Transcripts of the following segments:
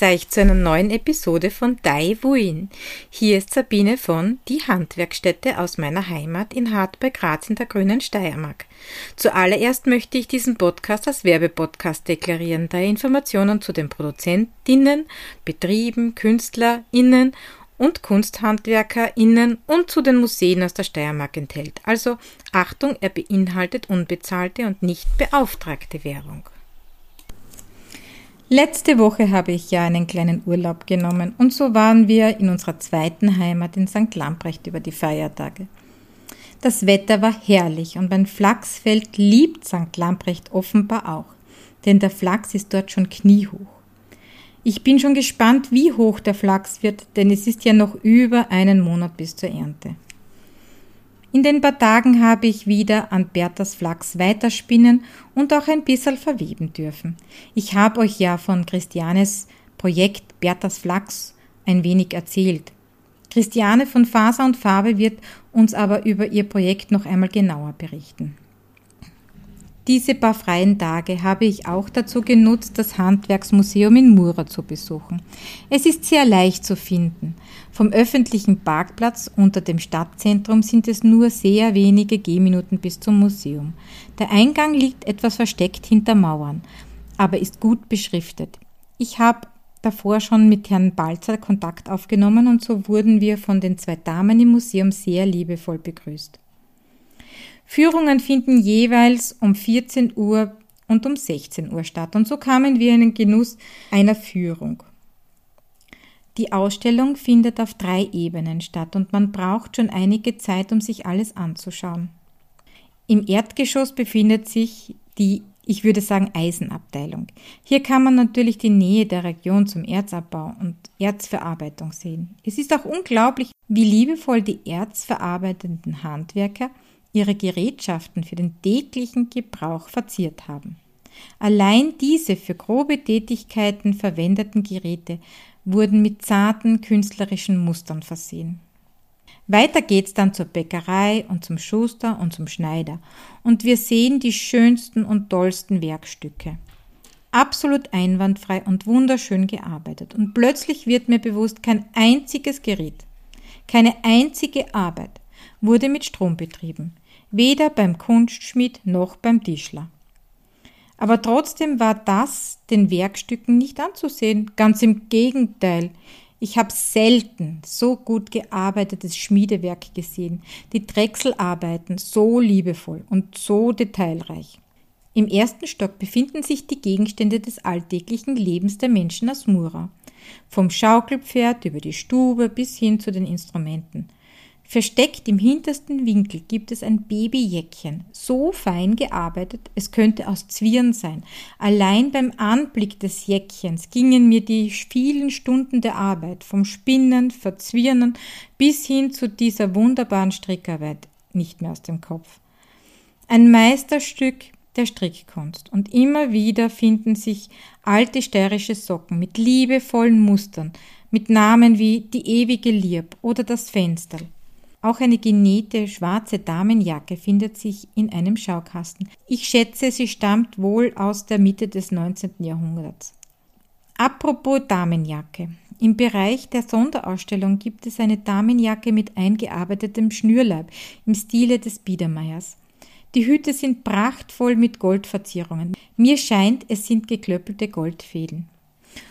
begrüße euch zu einer neuen Episode von Dai Wuin. Hier ist Sabine von Die Handwerkstätte aus meiner Heimat in Hart bei Graz in der grünen Steiermark. Zuallererst möchte ich diesen Podcast als Werbepodcast deklarieren, da er Informationen zu den Produzentinnen, Betrieben, KünstlerInnen und KunsthandwerkerInnen und zu den Museen aus der Steiermark enthält. Also Achtung, er beinhaltet unbezahlte und nicht beauftragte Währung. Letzte Woche habe ich ja einen kleinen Urlaub genommen und so waren wir in unserer zweiten Heimat in St. Lamprecht über die Feiertage. Das Wetter war herrlich und mein Flachsfeld liebt St. Lamprecht offenbar auch, denn der Flachs ist dort schon kniehoch. Ich bin schon gespannt, wie hoch der Flachs wird, denn es ist ja noch über einen Monat bis zur Ernte. In den paar Tagen habe ich wieder an Berthas Flachs weiterspinnen und auch ein bisschen verweben dürfen. Ich habe euch ja von Christianes Projekt Berthas Flachs ein wenig erzählt. Christiane von Faser und Farbe wird uns aber über ihr Projekt noch einmal genauer berichten. Diese paar freien Tage habe ich auch dazu genutzt, das Handwerksmuseum in Mura zu besuchen. Es ist sehr leicht zu finden. Vom öffentlichen Parkplatz unter dem Stadtzentrum sind es nur sehr wenige Gehminuten bis zum Museum. Der Eingang liegt etwas versteckt hinter Mauern, aber ist gut beschriftet. Ich habe davor schon mit Herrn Balzer Kontakt aufgenommen und so wurden wir von den zwei Damen im Museum sehr liebevoll begrüßt. Führungen finden jeweils um 14 Uhr und um 16 Uhr statt und so kamen wir in den Genuss einer Führung. Die Ausstellung findet auf drei Ebenen statt und man braucht schon einige Zeit, um sich alles anzuschauen. Im Erdgeschoss befindet sich die, ich würde sagen, Eisenabteilung. Hier kann man natürlich die Nähe der Region zum Erzabbau und Erzverarbeitung sehen. Es ist auch unglaublich, wie liebevoll die erzverarbeitenden Handwerker ihre Gerätschaften für den täglichen Gebrauch verziert haben. Allein diese für grobe Tätigkeiten verwendeten Geräte wurden mit zarten künstlerischen Mustern versehen. Weiter geht's dann zur Bäckerei und zum Schuster und zum Schneider und wir sehen die schönsten und tollsten Werkstücke. Absolut einwandfrei und wunderschön gearbeitet und plötzlich wird mir bewusst, kein einziges Gerät, keine einzige Arbeit wurde mit Strom betrieben weder beim Kunstschmied noch beim Tischler. Aber trotzdem war das den Werkstücken nicht anzusehen, ganz im Gegenteil. Ich habe selten so gut gearbeitetes Schmiedewerk gesehen, die Drechselarbeiten so liebevoll und so detailreich. Im ersten Stock befinden sich die Gegenstände des alltäglichen Lebens der Menschen aus Mura. Vom Schaukelpferd über die Stube bis hin zu den Instrumenten. Versteckt im hintersten Winkel gibt es ein Babyjäckchen, so fein gearbeitet, es könnte aus Zwirn sein. Allein beim Anblick des Jäckchens gingen mir die vielen Stunden der Arbeit vom Spinnen, Verzwirnen bis hin zu dieser wunderbaren Strickarbeit nicht mehr aus dem Kopf. Ein Meisterstück der Strickkunst und immer wieder finden sich alte steirische Socken mit liebevollen Mustern, mit Namen wie die ewige Lieb oder das Fensterl. Auch eine genähte schwarze Damenjacke findet sich in einem Schaukasten. Ich schätze, sie stammt wohl aus der Mitte des 19. Jahrhunderts. Apropos Damenjacke. Im Bereich der Sonderausstellung gibt es eine Damenjacke mit eingearbeitetem Schnürleib im Stile des Biedermeiers. Die Hüte sind prachtvoll mit Goldverzierungen. Mir scheint, es sind geklöppelte Goldfäden.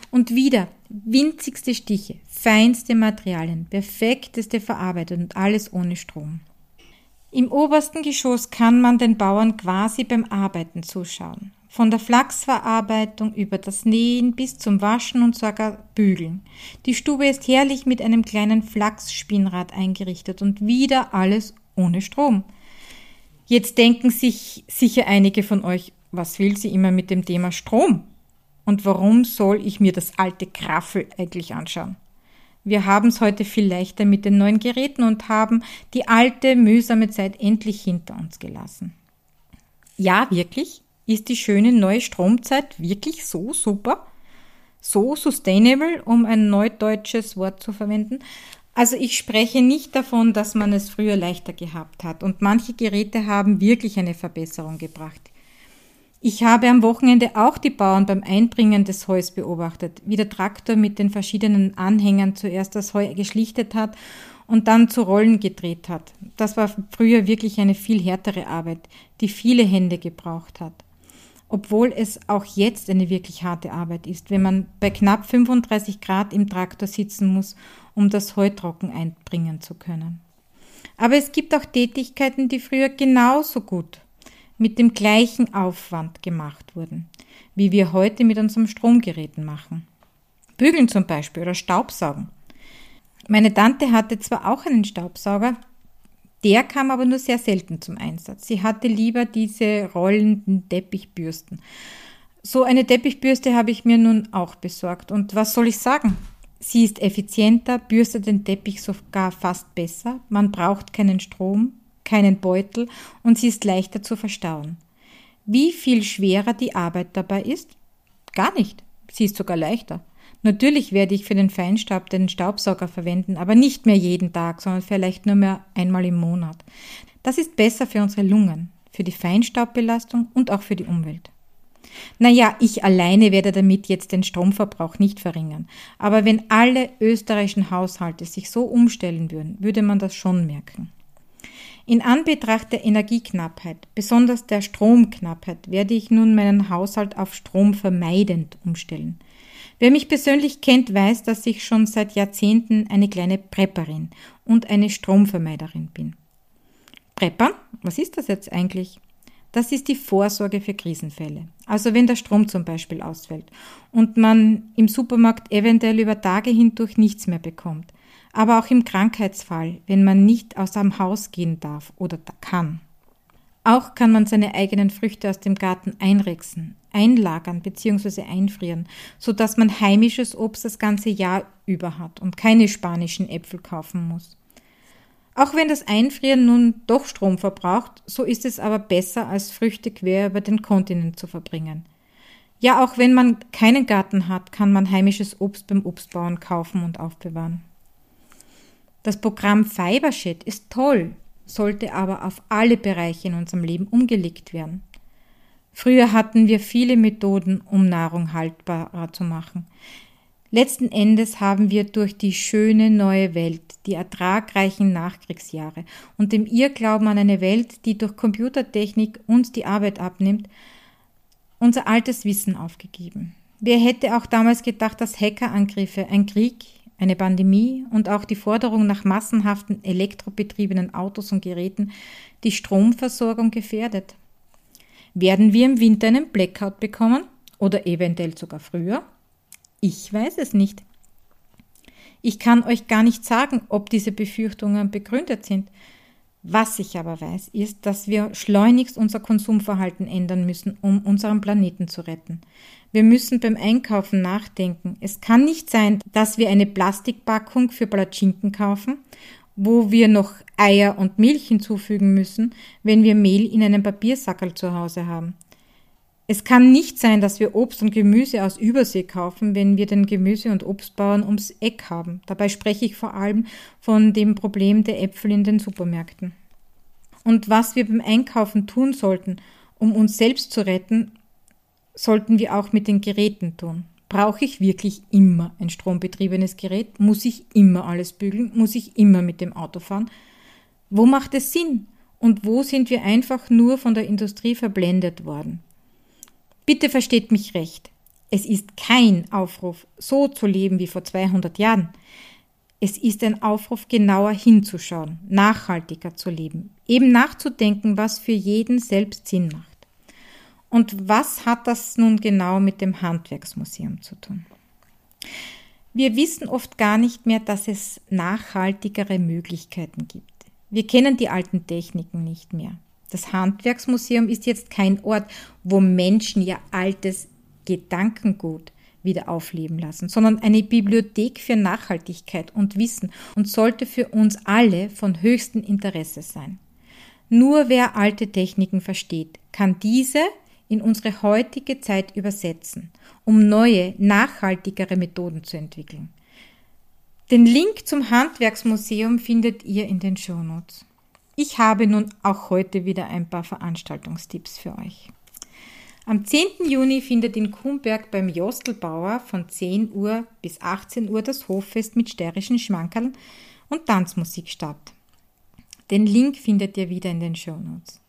Und wieder winzigste Stiche, feinste Materialien, perfekteste Verarbeitung und alles ohne Strom. Im obersten Geschoss kann man den Bauern quasi beim Arbeiten zuschauen. Von der Flachsverarbeitung über das Nähen bis zum Waschen und sogar Bügeln. Die Stube ist herrlich mit einem kleinen Flachsspinnrad eingerichtet und wieder alles ohne Strom. Jetzt denken sich sicher einige von euch, was will sie immer mit dem Thema Strom? Und warum soll ich mir das alte Kraffel eigentlich anschauen? Wir haben es heute viel leichter mit den neuen Geräten und haben die alte, mühsame Zeit endlich hinter uns gelassen. Ja, wirklich? Ist die schöne neue Stromzeit wirklich so super? So sustainable, um ein neudeutsches Wort zu verwenden? Also ich spreche nicht davon, dass man es früher leichter gehabt hat und manche Geräte haben wirklich eine Verbesserung gebracht. Ich habe am Wochenende auch die Bauern beim Einbringen des Heus beobachtet, wie der Traktor mit den verschiedenen Anhängern zuerst das Heu geschlichtet hat und dann zu Rollen gedreht hat. Das war früher wirklich eine viel härtere Arbeit, die viele Hände gebraucht hat. Obwohl es auch jetzt eine wirklich harte Arbeit ist, wenn man bei knapp 35 Grad im Traktor sitzen muss, um das Heu trocken einbringen zu können. Aber es gibt auch Tätigkeiten, die früher genauso gut mit dem gleichen Aufwand gemacht wurden, wie wir heute mit unserem Stromgeräten machen. Bügeln zum Beispiel oder Staubsaugen. Meine Tante hatte zwar auch einen Staubsauger, der kam aber nur sehr selten zum Einsatz. Sie hatte lieber diese rollenden Teppichbürsten. So eine Teppichbürste habe ich mir nun auch besorgt. Und was soll ich sagen? Sie ist effizienter, bürstet den Teppich sogar fast besser. Man braucht keinen Strom, keinen Beutel und sie ist leichter zu verstauen. Wie viel schwerer die Arbeit dabei ist? Gar nicht. Sie ist sogar leichter. Natürlich werde ich für den Feinstaub den Staubsauger verwenden, aber nicht mehr jeden Tag, sondern vielleicht nur mehr einmal im Monat. Das ist besser für unsere Lungen, für die Feinstaubbelastung und auch für die Umwelt. Naja, ich alleine werde damit jetzt den Stromverbrauch nicht verringern, aber wenn alle österreichischen Haushalte sich so umstellen würden, würde man das schon merken. In Anbetracht der Energieknappheit, besonders der Stromknappheit, werde ich nun meinen Haushalt auf stromvermeidend umstellen. Wer mich persönlich kennt, weiß, dass ich schon seit Jahrzehnten eine kleine Prepperin und eine Stromvermeiderin bin. Preppern? Was ist das jetzt eigentlich? Das ist die Vorsorge für Krisenfälle. Also wenn der Strom zum Beispiel ausfällt und man im Supermarkt eventuell über Tage hindurch nichts mehr bekommt, aber auch im Krankheitsfall, wenn man nicht aus dem Haus gehen darf oder kann. Auch kann man seine eigenen Früchte aus dem Garten einrechsen, einlagern bzw. einfrieren, so dass man heimisches Obst das ganze Jahr über hat und keine spanischen Äpfel kaufen muss. Auch wenn das Einfrieren nun doch Strom verbraucht, so ist es aber besser, als Früchte quer über den Kontinent zu verbringen. Ja, auch wenn man keinen Garten hat, kann man heimisches Obst beim Obstbauern kaufen und aufbewahren. Das Programm Fibershed ist toll, sollte aber auf alle Bereiche in unserem Leben umgelegt werden. Früher hatten wir viele Methoden, um Nahrung haltbarer zu machen. Letzten Endes haben wir durch die schöne neue Welt, die ertragreichen Nachkriegsjahre und dem Irrglauben an eine Welt, die durch Computertechnik uns die Arbeit abnimmt, unser altes Wissen aufgegeben. Wer hätte auch damals gedacht, dass Hackerangriffe, ein Krieg, eine Pandemie und auch die Forderung nach massenhaften elektrobetriebenen Autos und Geräten die Stromversorgung gefährdet? Werden wir im Winter einen Blackout bekommen oder eventuell sogar früher? Ich weiß es nicht. Ich kann euch gar nicht sagen, ob diese Befürchtungen begründet sind. Was ich aber weiß, ist, dass wir schleunigst unser Konsumverhalten ändern müssen, um unseren Planeten zu retten. Wir müssen beim Einkaufen nachdenken. Es kann nicht sein, dass wir eine Plastikpackung für Palatschinken kaufen, wo wir noch Eier und Milch hinzufügen müssen, wenn wir Mehl in einem Papiersackerl zu Hause haben. Es kann nicht sein, dass wir Obst und Gemüse aus Übersee kaufen, wenn wir den Gemüse- und Obstbauern ums Eck haben. Dabei spreche ich vor allem von dem Problem der Äpfel in den Supermärkten. Und was wir beim Einkaufen tun sollten, um uns selbst zu retten, sollten wir auch mit den Geräten tun. Brauche ich wirklich immer ein strombetriebenes Gerät? Muss ich immer alles bügeln? Muss ich immer mit dem Auto fahren? Wo macht es Sinn? Und wo sind wir einfach nur von der Industrie verblendet worden? Bitte versteht mich recht. Es ist kein Aufruf, so zu leben wie vor 200 Jahren. Es ist ein Aufruf, genauer hinzuschauen, nachhaltiger zu leben, eben nachzudenken, was für jeden selbst Sinn macht. Und was hat das nun genau mit dem Handwerksmuseum zu tun? Wir wissen oft gar nicht mehr, dass es nachhaltigere Möglichkeiten gibt. Wir kennen die alten Techniken nicht mehr. Das Handwerksmuseum ist jetzt kein Ort, wo Menschen ihr altes Gedankengut wieder aufleben lassen, sondern eine Bibliothek für Nachhaltigkeit und Wissen und sollte für uns alle von höchstem Interesse sein. Nur wer alte Techniken versteht, kann diese in unsere heutige Zeit übersetzen, um neue, nachhaltigere Methoden zu entwickeln. Den Link zum Handwerksmuseum findet ihr in den Shownotes. Ich habe nun auch heute wieder ein paar Veranstaltungstipps für euch. Am 10. Juni findet in Kumberg beim Jostelbauer von 10 Uhr bis 18 Uhr das Hoffest mit steirischen Schmankerln und Tanzmusik statt. Den Link findet ihr wieder in den Shownotes.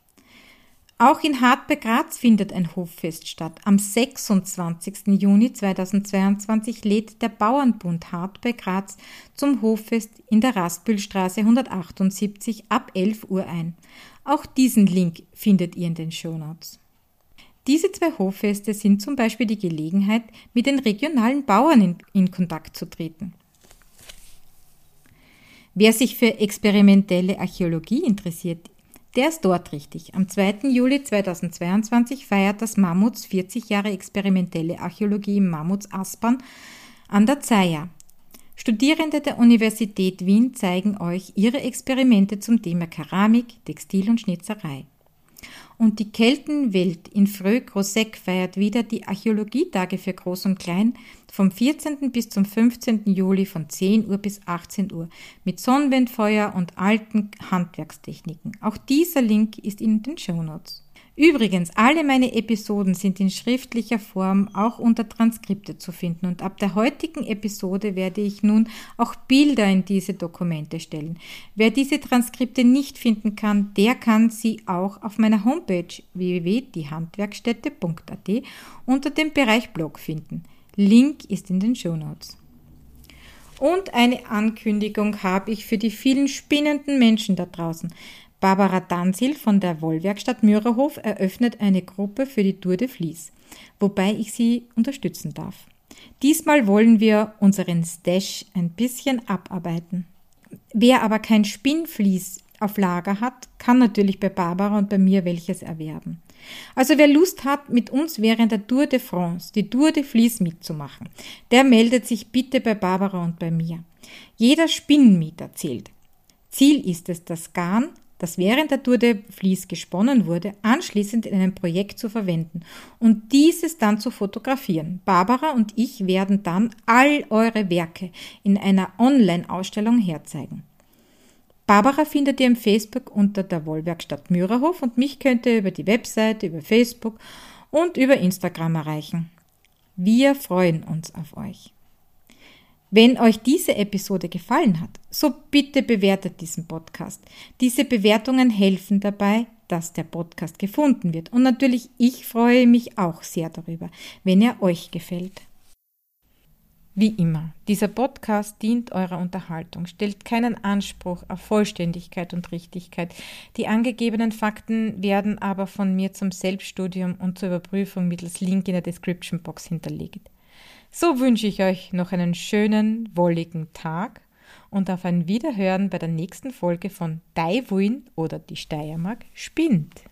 Auch in Hartberg Graz findet ein Hoffest statt. Am 26. Juni 2022 lädt der Bauernbund Hartberg Graz zum Hoffest in der Raspülstraße 178 ab 11 Uhr ein. Auch diesen Link findet ihr in den Shownotes. Diese zwei Hoffeste sind zum Beispiel die Gelegenheit, mit den regionalen Bauern in, in Kontakt zu treten. Wer sich für experimentelle Archäologie interessiert, der ist dort richtig. Am 2. Juli 2022 feiert das Mammuts 40 Jahre experimentelle Archäologie im Mammuts Aspern an der Zeia. Studierende der Universität Wien zeigen euch ihre Experimente zum Thema Keramik, Textil und Schnitzerei. Und die Keltenwelt in Fröh-Grosseck feiert wieder die Archäologietage für Groß und Klein vom 14. bis zum 15. Juli von 10 Uhr bis 18 Uhr mit Sonnenwindfeuer und alten Handwerkstechniken. Auch dieser Link ist in den Shownotes. Übrigens, alle meine Episoden sind in schriftlicher Form auch unter Transkripte zu finden und ab der heutigen Episode werde ich nun auch Bilder in diese Dokumente stellen. Wer diese Transkripte nicht finden kann, der kann sie auch auf meiner Homepage www.diehandwerkstätte.at unter dem Bereich Blog finden. Link ist in den Show Notes. Und eine Ankündigung habe ich für die vielen spinnenden Menschen da draußen. Barbara Dansil von der Wollwerkstatt Mürerhof eröffnet eine Gruppe für die Tour de Vlies, wobei ich sie unterstützen darf. Diesmal wollen wir unseren Stash ein bisschen abarbeiten. Wer aber kein Spinnvlies auf Lager hat, kann natürlich bei Barbara und bei mir welches erwerben. Also wer Lust hat, mit uns während der Tour de France, die Tour de Vlies mitzumachen, der meldet sich bitte bei Barbara und bei mir. Jeder Spinnenmeter zählt. Ziel ist es, das Garn das während der Tour de Vlies gesponnen wurde, anschließend in einem Projekt zu verwenden und dieses dann zu fotografieren. Barbara und ich werden dann all eure Werke in einer Online-Ausstellung herzeigen. Barbara findet ihr im Facebook unter der Wollwerkstatt Mürerhof und mich könnt ihr über die Webseite, über Facebook und über Instagram erreichen. Wir freuen uns auf euch. Wenn euch diese Episode gefallen hat, so bitte bewertet diesen Podcast. Diese Bewertungen helfen dabei, dass der Podcast gefunden wird. Und natürlich, ich freue mich auch sehr darüber, wenn er euch gefällt. Wie immer, dieser Podcast dient eurer Unterhaltung, stellt keinen Anspruch auf Vollständigkeit und Richtigkeit. Die angegebenen Fakten werden aber von mir zum Selbststudium und zur Überprüfung mittels Link in der Description Box hinterlegt. So wünsche ich euch noch einen schönen, wolligen Tag und auf ein Wiederhören bei der nächsten Folge von Daiwin oder die Steiermark spinnt.